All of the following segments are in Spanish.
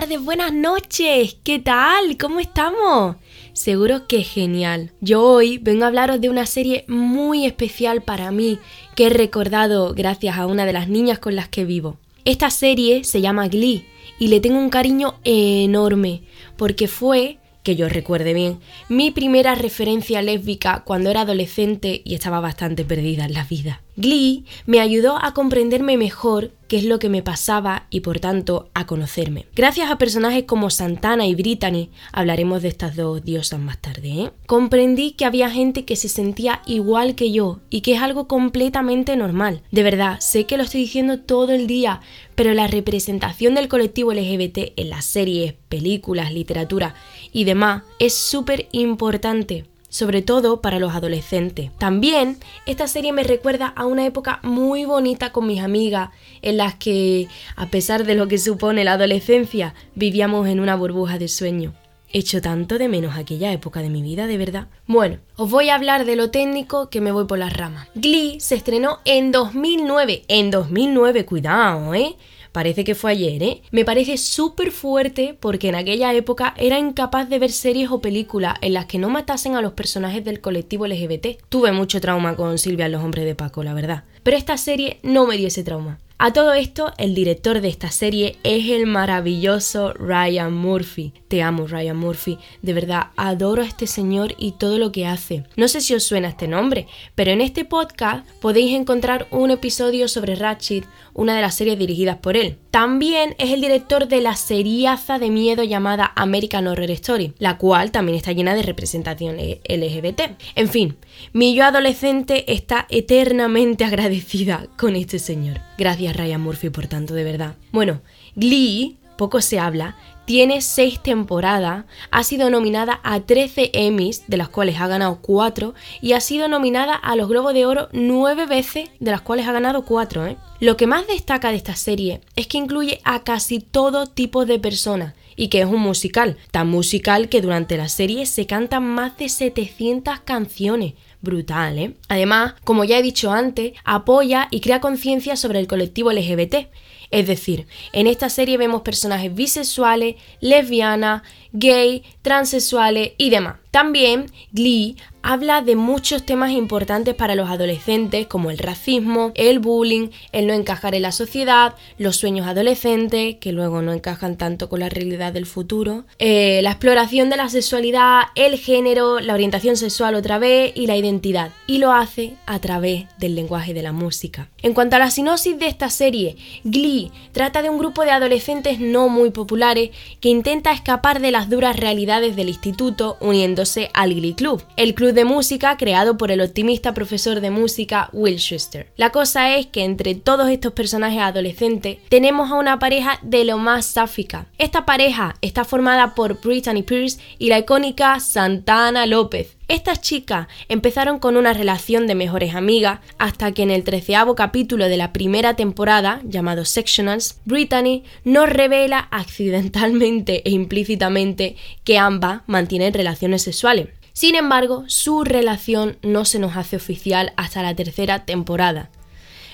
Tardes, buenas noches. ¿Qué tal? ¿Cómo estamos? Seguro que genial. Yo hoy vengo a hablaros de una serie muy especial para mí que he recordado gracias a una de las niñas con las que vivo. Esta serie se llama Glee y le tengo un cariño enorme porque fue que yo recuerde bien, mi primera referencia lésbica cuando era adolescente y estaba bastante perdida en la vida. Glee me ayudó a comprenderme mejor qué es lo que me pasaba y por tanto a conocerme. Gracias a personajes como Santana y Brittany, hablaremos de estas dos diosas más tarde, ¿eh? comprendí que había gente que se sentía igual que yo y que es algo completamente normal. De verdad, sé que lo estoy diciendo todo el día, pero la representación del colectivo LGBT en las series, películas, literatura y demás es súper importante sobre todo para los adolescentes. También esta serie me recuerda a una época muy bonita con mis amigas, en las que, a pesar de lo que supone la adolescencia, vivíamos en una burbuja de sueño. Hecho tanto de menos aquella época de mi vida, de verdad. Bueno, os voy a hablar de lo técnico que me voy por las ramas. Glee se estrenó en 2009. En 2009, cuidado, ¿eh? Parece que fue ayer, ¿eh? Me parece súper fuerte porque en aquella época era incapaz de ver series o películas en las que no matasen a los personajes del colectivo LGBT. Tuve mucho trauma con Silvia los hombres de Paco, la verdad. Pero esta serie no me dio ese trauma. A todo esto, el director de esta serie es el maravilloso Ryan Murphy. Te amo, Ryan Murphy. De verdad, adoro a este señor y todo lo que hace. No sé si os suena este nombre, pero en este podcast podéis encontrar un episodio sobre Ratchet, una de las series dirigidas por él. También es el director de la seriaza de miedo llamada American Horror Story, la cual también está llena de representación LGBT. En fin, mi yo adolescente está eternamente agradecida con este señor. Gracias Ryan Murphy por tanto, de verdad. Bueno, Glee, poco se habla, tiene seis temporadas, ha sido nominada a 13 Emmys, de las cuales ha ganado 4, y ha sido nominada a los Globos de Oro 9 veces, de las cuales ha ganado 4. ¿eh? Lo que más destaca de esta serie es que incluye a casi todo tipo de personas, y que es un musical, tan musical que durante la serie se cantan más de 700 canciones. Brutal, ¿eh? Además, como ya he dicho antes, apoya y crea conciencia sobre el colectivo LGBT es decir, en esta serie vemos personajes bisexuales, lesbianas, gay, transexuales y demás. También Glee habla de muchos temas importantes para los adolescentes como el racismo, el bullying, el no encajar en la sociedad, los sueños adolescentes que luego no encajan tanto con la realidad del futuro, eh, la exploración de la sexualidad, el género, la orientación sexual otra vez y la identidad. Y lo hace a través del lenguaje de la música. En cuanto a la sinopsis de esta serie, Glee trata de un grupo de adolescentes no muy populares que intenta escapar de las duras realidades del instituto uniendo al Club, el club de música creado por el optimista profesor de música Will Schuster. La cosa es que entre todos estos personajes adolescentes tenemos a una pareja de lo más sáfica. Esta pareja está formada por Brittany Pierce y la icónica Santana López, estas chicas empezaron con una relación de mejores amigas hasta que en el treceavo capítulo de la primera temporada, llamado Sectionals, Brittany nos revela accidentalmente e implícitamente que ambas mantienen relaciones sexuales. Sin embargo, su relación no se nos hace oficial hasta la tercera temporada.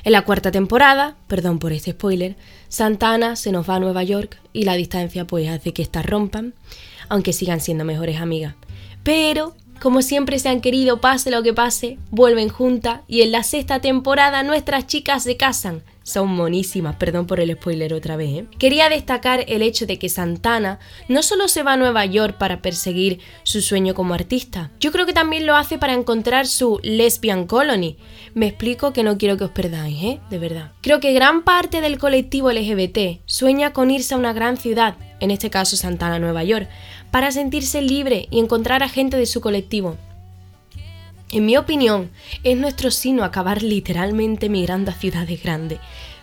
En la cuarta temporada, perdón por este spoiler, Santana se nos va a Nueva York y la distancia pues hace que estas rompan, aunque sigan siendo mejores amigas. Pero como siempre se han querido, pase lo que pase, vuelven juntas y en la sexta temporada nuestras chicas se casan. Son monísimas, perdón por el spoiler otra vez. ¿eh? Quería destacar el hecho de que Santana no solo se va a Nueva York para perseguir su sueño como artista, yo creo que también lo hace para encontrar su lesbian colony. Me explico que no quiero que os perdáis, ¿eh? De verdad. Creo que gran parte del colectivo LGBT sueña con irse a una gran ciudad, en este caso Santana, Nueva York, para sentirse libre y encontrar a gente de su colectivo. En mi opinión, es nuestro sino acabar literalmente migrando a ciudades grandes.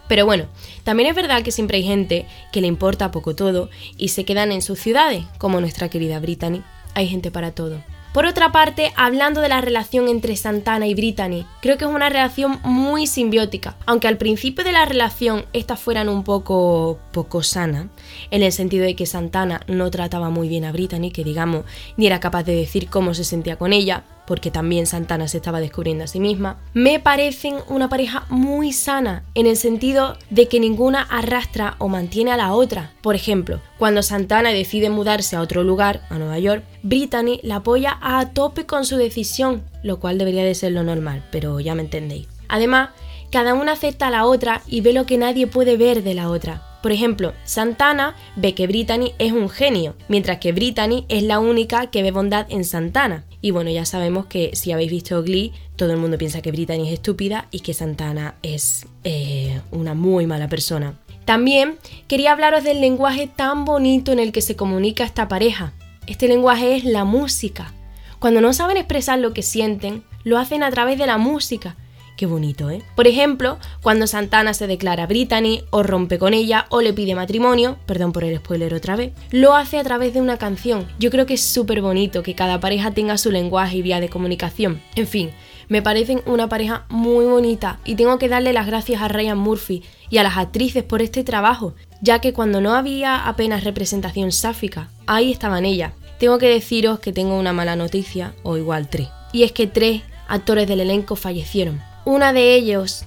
Pero bueno, también es verdad que siempre hay gente que le importa poco todo y se quedan en sus ciudades, como nuestra querida Brittany. Hay gente para todo. Por otra parte, hablando de la relación entre Santana y Brittany, creo que es una relación muy simbiótica, aunque al principio de la relación estas fueran un poco poco sana, en el sentido de que Santana no trataba muy bien a Brittany, que digamos, ni era capaz de decir cómo se sentía con ella, porque también Santana se estaba descubriendo a sí misma, me parecen una pareja muy sana, en el sentido de que ninguna arrastra o mantiene a la otra. Por ejemplo, cuando Santana decide mudarse a otro lugar, a Nueva York, Brittany la apoya a tope con su decisión, lo cual debería de ser lo normal, pero ya me entendéis. Además, cada una acepta a la otra y ve lo que nadie puede ver de la otra. Por ejemplo, Santana ve que Brittany es un genio, mientras que Brittany es la única que ve bondad en Santana. Y bueno, ya sabemos que si habéis visto Glee, todo el mundo piensa que Brittany es estúpida y que Santana es eh, una muy mala persona. También quería hablaros del lenguaje tan bonito en el que se comunica esta pareja. Este lenguaje es la música. Cuando no saben expresar lo que sienten, lo hacen a través de la música Qué bonito, ¿eh? Por ejemplo, cuando Santana se declara Brittany, o rompe con ella, o le pide matrimonio, perdón por el spoiler otra vez, lo hace a través de una canción. Yo creo que es súper bonito que cada pareja tenga su lenguaje y vía de comunicación. En fin, me parecen una pareja muy bonita y tengo que darle las gracias a Ryan Murphy y a las actrices por este trabajo, ya que cuando no había apenas representación sáfica, ahí estaban ellas. Tengo que deciros que tengo una mala noticia, o igual tres. Y es que tres actores del elenco fallecieron. Una de ellos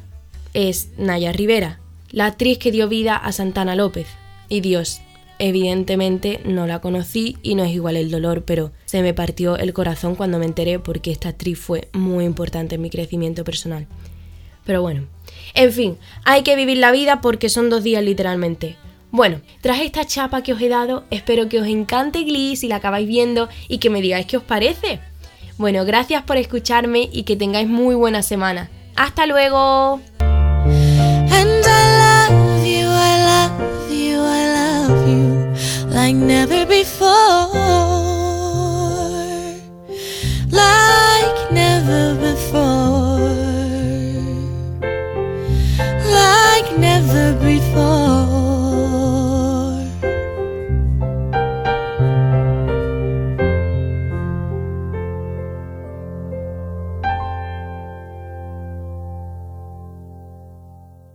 es Naya Rivera, la actriz que dio vida a Santana López. Y Dios, evidentemente no la conocí y no es igual el dolor, pero se me partió el corazón cuando me enteré porque esta actriz fue muy importante en mi crecimiento personal. Pero bueno, en fin, hay que vivir la vida porque son dos días literalmente. Bueno, tras esta chapa que os he dado, espero que os encante Glee si la acabáis viendo y que me digáis qué os parece. Bueno, gracias por escucharme y que tengáis muy buena semana. Hasta luego. Like never before. Like never before. Like never before.